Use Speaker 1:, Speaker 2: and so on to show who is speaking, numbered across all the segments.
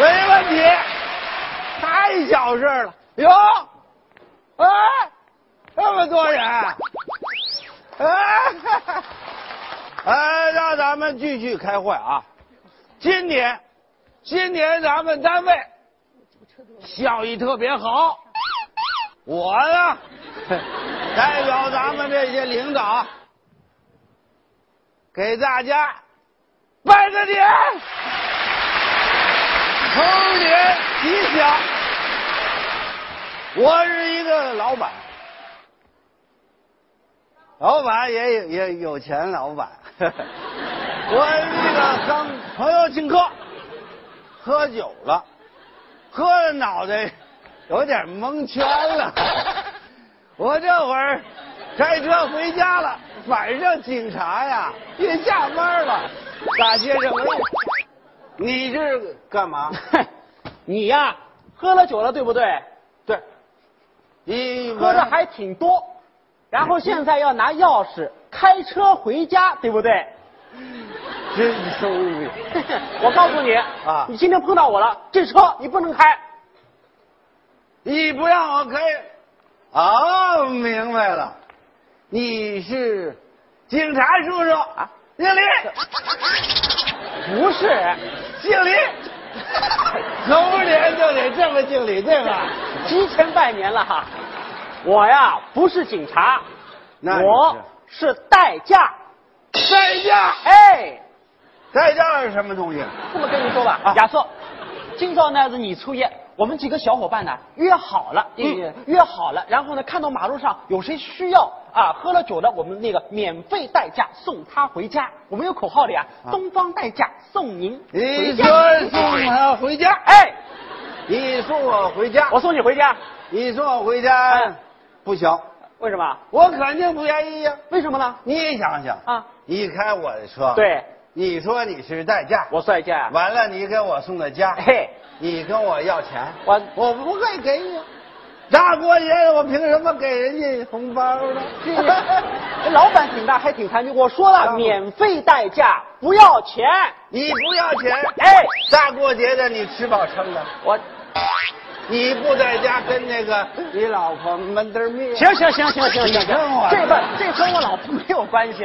Speaker 1: 没问题，太小事了。哟，哎，这么多人，哎，哎，让咱们继续开会啊！今年，今年咱们单位效益特别好，我呢，代表咱们这些领导，给大家拜个年，猴年吉祥。我是一个老板，老板也有也有钱，老板。我那个刚朋友请客，喝酒了，喝的脑袋有点蒙圈了。我这会儿开车回家了，晚上警察呀也下班了。大街上没有，你这是干嘛？
Speaker 2: 你呀，喝了酒了，对不对？
Speaker 1: 对，你
Speaker 2: 喝的还挺多，然后现在要拿钥匙开车回家，对不对？
Speaker 1: 真收利。
Speaker 2: 我告诉你
Speaker 1: 啊
Speaker 2: 你今天碰到我了，这车你不能开。
Speaker 1: 你不让我开，哦，明白了，你是警察叔叔啊，姓李，
Speaker 2: 不是，
Speaker 1: 姓李，猴年就得这么敬礼，对吧？
Speaker 2: 提前拜年了哈。我呀不是警察，我是代驾。
Speaker 1: 代驾，
Speaker 2: 哎，
Speaker 1: 代驾是什么东西？
Speaker 2: 这么跟你说吧，
Speaker 1: 啊
Speaker 2: 亚瑟，今朝呢是你初一，我们几个小伙伴呢约好了，
Speaker 1: 嗯。
Speaker 2: 约好了，然后呢看到马路上有谁需要啊喝了酒的，我们那个免费代驾送他回家。我们有口号的呀，
Speaker 1: 啊。
Speaker 2: 东方代驾送您回
Speaker 1: 你
Speaker 2: 家。
Speaker 1: 说送他回家，
Speaker 2: 哎，
Speaker 1: 你送我回家，
Speaker 2: 我送你回家，
Speaker 1: 你送我回家。
Speaker 2: 嗯，
Speaker 1: 不行，
Speaker 2: 为什么？
Speaker 1: 我肯定不愿意呀。
Speaker 2: 为什么呢？
Speaker 1: 你想想
Speaker 2: 啊，
Speaker 1: 你开我的车，，
Speaker 2: 对，
Speaker 1: 你说你是代驾，
Speaker 2: 我是代驾。
Speaker 1: 完了你给我送到家，
Speaker 2: 嘿，
Speaker 1: 你跟我要钱，
Speaker 2: 我
Speaker 1: 我不会给你。大过节的，我凭什么给人家红包呢？
Speaker 2: 老板挺大还挺残疾，我说
Speaker 1: 啊
Speaker 2: 了免费代驾，不要钱。
Speaker 1: 你不要钱，
Speaker 2: 哎，
Speaker 1: 大过节的你吃饱撑的，
Speaker 2: 我
Speaker 1: 你不在家跟那个你老婆闷得面。
Speaker 2: 行行行行行行这个这跟我老婆没有关系。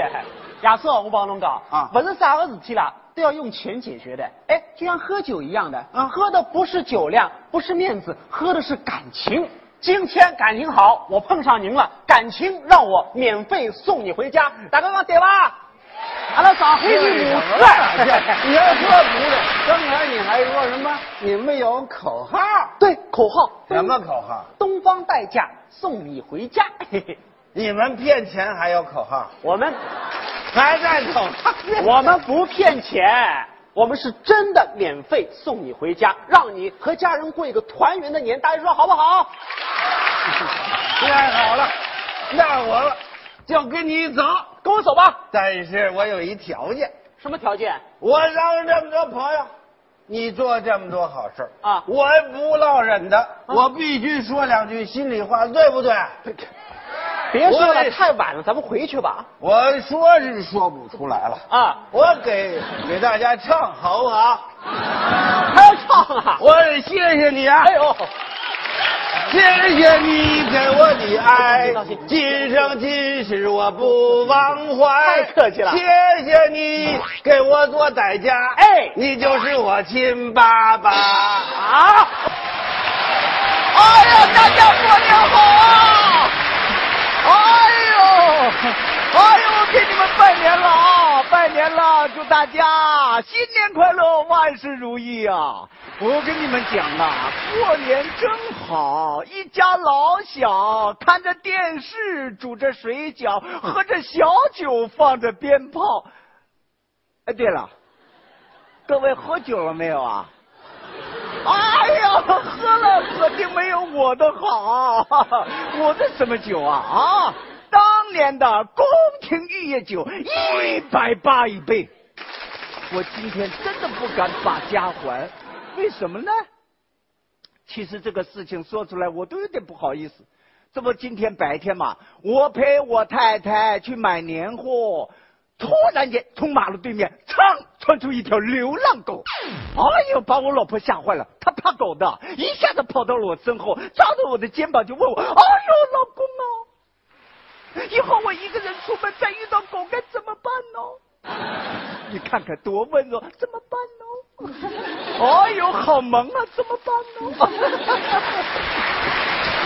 Speaker 2: 亚瑟，我帮侬讲
Speaker 1: 啊
Speaker 2: 不是啥个事体啦，都要用钱解决的。哎，就像喝酒一样的，
Speaker 1: 啊
Speaker 2: 喝的不是酒量，不是面子，喝的是感情。今天感情好，我碰上您了，感情让我免费送你回家。大哥讲对吧？阿拉上回去母
Speaker 1: 这
Speaker 2: 子。
Speaker 1: 你还说不对？刚才你还说什么？你们有口号？
Speaker 2: 对，口号
Speaker 1: 什么口号？
Speaker 2: 东方代驾送你回家。嘿嘿，
Speaker 1: 你们骗钱还有口号？
Speaker 2: 我们
Speaker 1: 还在口号？
Speaker 2: 我们不骗钱，我们是真的免费送你回家，让你和家人过一个团圆的年。大家说好不好？
Speaker 1: 太好了，那我就跟你走。
Speaker 2: 跟我走吧。
Speaker 1: 但是我有一条件，
Speaker 2: 什么条件？
Speaker 1: 我让这么多朋友，你做这么多好事
Speaker 2: 啊
Speaker 1: 我不落忍的，我必须说两句心里话，对不对？
Speaker 2: 别说了，太晚了，咱们回去吧。
Speaker 1: 我说是说不出来了，
Speaker 2: 啊，
Speaker 1: 我给给大家唱好不好？
Speaker 2: 还要唱啊？
Speaker 1: 我得谢谢你啊！
Speaker 2: 哎呦，
Speaker 1: 谢谢你给我的爱今生今世我不忘怀。
Speaker 2: 太客气了
Speaker 1: 谢谢你给我做代驾，
Speaker 2: 哎
Speaker 1: 你就是我亲爸爸。
Speaker 2: 啊！哎呀，大家过年好啊！
Speaker 3: 哎呦，哎呦，给你们拜年了啊！拜祝大家新年快乐，万事如意啊！我跟你们讲啊，过年真好，一家老小看着电视，煮着水饺，喝着小酒，放着鞭炮。哎，对了，各位喝酒了没有啊？哎呀，喝了肯定没有我的好，我的什么酒啊啊！当年的宫廷玉液酒一百八一杯，我今天真的不敢把家还，为什么呢？其实这个事情说出来我都有点不好意思。这不今天白天嘛，我陪我太太去买年货，突然间从马路对面噌窜出一条流浪狗，哎呦，把我老婆吓坏了。她怕狗的，一下子跑到了我身后，抓着我的肩膀就问我：“哎呦，老公啊，以后我一个人出门再遇到狗该？”你看看多温柔，怎么办呢？哎呦，好萌啊，怎么办呢？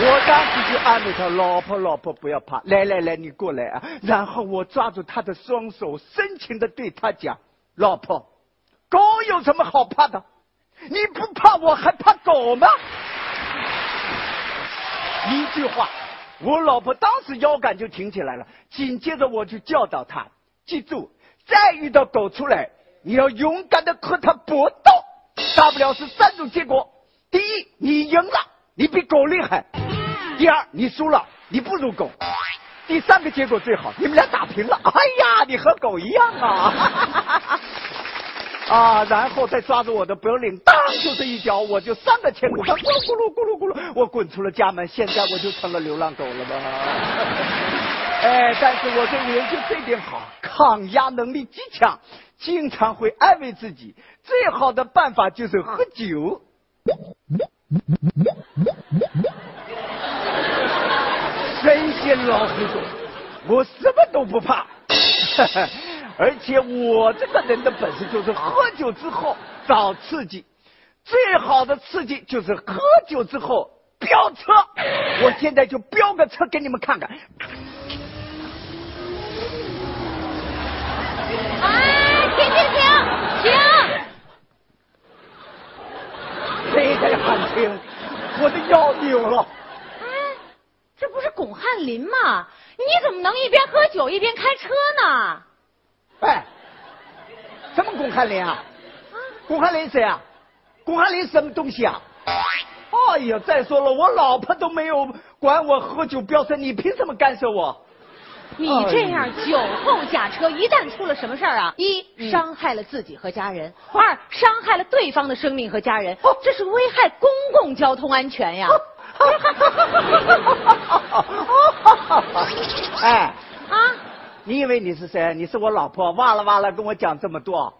Speaker 3: 我当时就安慰他：“老婆，老婆，不要怕，来来来，你过来啊！”然后我抓住他的双手，深情的对他讲：“老婆，狗有什么好怕的？你不怕，我还怕狗吗？”一句话，我老婆当时腰杆就挺起来了。紧接着我就教导他：“记住，再遇到狗出来，你要勇敢的和它搏斗，大不了是三种结果：第一，你赢了，你比狗厉害。”第二，你输了，你不如狗；第三个结果最好，你们俩打平了。哎呀，你和狗一样啊！啊，然后再抓住我的脖领，当就是一脚，我就三个前滚翻，咕噜咕噜咕噜咕噜，我滚出了家门。现在我就成了流浪狗了吧？哎，但是我这个人就这点好，抗压能力极强，经常会安慰自己，最好的办法就是喝酒。神仙老虎说：“我什么都不怕，而且我这个人的本事就是喝酒之后找刺激，最好的刺激就是喝酒之后飙车。我现在就飙个车给你们看看。”
Speaker 4: 哎，停停停停！
Speaker 3: 谁在喊停？我的腰扭了。
Speaker 4: 哎这不是巩汉林吗？你怎么能一边喝酒一边开车呢？
Speaker 3: 哎，什么巩汉林啊？巩汉林谁啊？巩汉林什么东西啊？哎呀，再说了，我老婆都没有管我喝酒飙车，你凭什么干涉我？
Speaker 4: 你这样酒后驾车，一旦出了什么事儿啊，一伤害了自己和家人，二伤害了对方的生命和家人，哦这是危害公共交通安全呀。
Speaker 3: 哎，啊！你以为你是谁？你是我老婆，哇啦哇啦跟我讲这么多。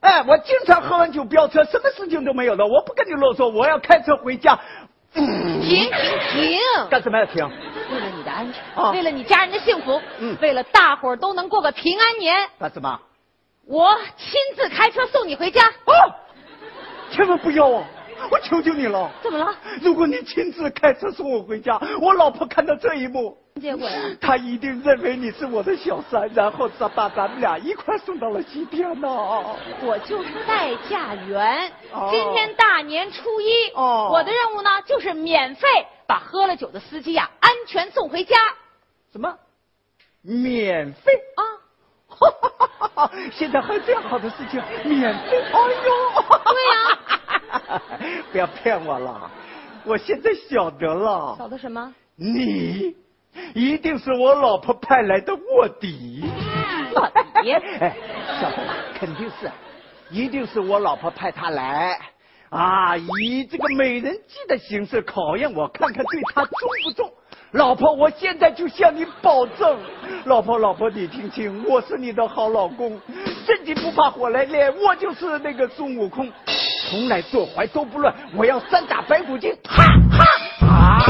Speaker 3: 哎，我经常喝完酒飙车，什么事情都没有的。我不跟你啰嗦，我要开车回家。
Speaker 4: 停停停！
Speaker 3: 干什么要停？
Speaker 4: 安全，为了你家人的幸福，嗯，为了大伙儿都能过个平安年。
Speaker 3: 干什么？
Speaker 4: 我亲自开车送你回家。哦！
Speaker 3: 千万不要啊！我求求你了，
Speaker 4: 怎么了？
Speaker 3: 如果你亲自开车送我回家，我老婆看到这一幕，
Speaker 4: 结果呀，
Speaker 3: 她一定认为你是我的小三，然后再把咱们俩一块送到了西天呢。
Speaker 4: 我就是代驾员，今天大年初一，哦，我的任务呢就是免费把喝了酒的司机呀安全送回家。
Speaker 3: 什么？免费啊？现在还有这样好的事情，免费？哎呦！
Speaker 4: 对呀。
Speaker 3: 不要骗我了，我现在晓得了。
Speaker 4: 晓得什么？
Speaker 3: 你一定是我老婆派来的卧底。
Speaker 4: 卧底？
Speaker 3: 哎，晓得了，肯定是，一定是我老婆派他来啊，以这个美人计的形式考验我，看看对他中不中。老婆，我现在就向你保证，老婆，老婆，你听清，我是你的好老公，身体不怕火来炼，我就是那个孙悟空。从来坐怀都不乱，我要三打白骨精！哈哈啊！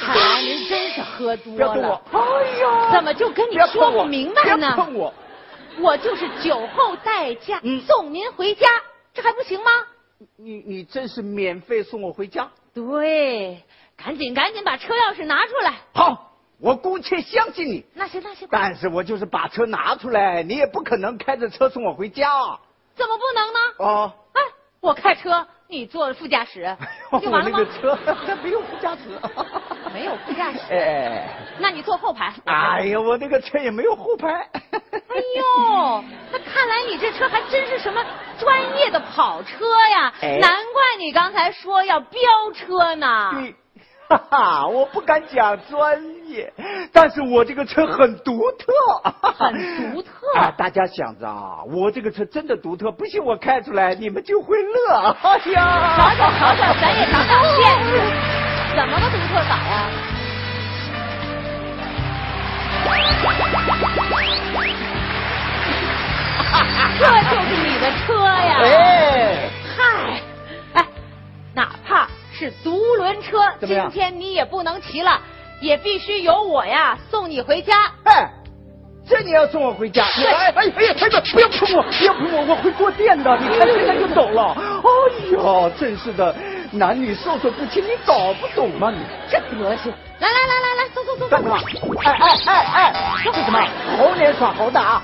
Speaker 4: 看来您真是喝多
Speaker 3: 了。哎呀，
Speaker 4: 怎么就跟你说不明白
Speaker 3: 呢？碰我！
Speaker 4: 我就是酒后代驾，送您回家，这还不行吗？
Speaker 3: 你你真是免费送我回家？
Speaker 4: 对，赶紧赶紧把车钥匙拿出来。
Speaker 3: 好，我姑且相信你。
Speaker 4: 那行那行。
Speaker 3: 但是我就是把车拿出来，你也不可能开着车送我回家。
Speaker 4: 怎么不能呢？哦，哎，我开车，你坐副驾驶，就完了吗？
Speaker 3: 我那个车 它没有副驾驶，
Speaker 4: 没有副驾驶。哎，那你坐后排。
Speaker 3: 哎呀，我那个车也没有后排。哎
Speaker 4: 呦，那看来你这车还真是什么专业的跑车呀？难怪你刚才说要飙车呢。
Speaker 3: 对。哈哈，我不敢讲专业，但是我这个车很独特，
Speaker 4: 很独特。
Speaker 3: 啊，大家想着啊，我这个车真的独特，不信我开出来，你们就会乐。哎
Speaker 4: 呀，瞧瞧瞧瞧，咱也尝尝见识，怎么个独特法呀？是独轮车，今天你也不能骑了，也必须由我呀送你回家。
Speaker 3: 哎，这你要送我回家？哎哎哎哎哎！不要碰我，不要碰我，我会坐电的。你看现在就走了。哎呦，真是的，男女授受不亲，你搞不懂吗你？
Speaker 4: 这德行！来来来来来，走走走走
Speaker 3: 干什。么？哎哎哎哎，这是什么？猴年耍猴的啊！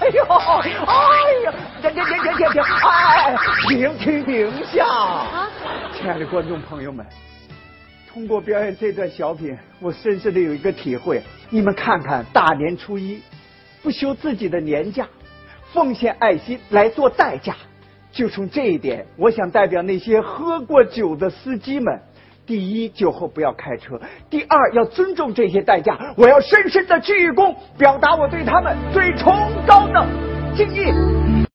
Speaker 3: 哎呦，哎呀，停停停停停停！哎，停停停下！
Speaker 4: 啊
Speaker 3: 亲爱的观众朋友们，通过表演这段小品，我深深的有一个体会。你们看看，大年初一不休自己的年假，奉献爱心来做代驾。就从这一点，我想代表那些喝过酒的司机们。第一，酒后不要开车；第二，要尊重这些代价。我要深深的鞠一躬，表达我对他们最崇高的敬意。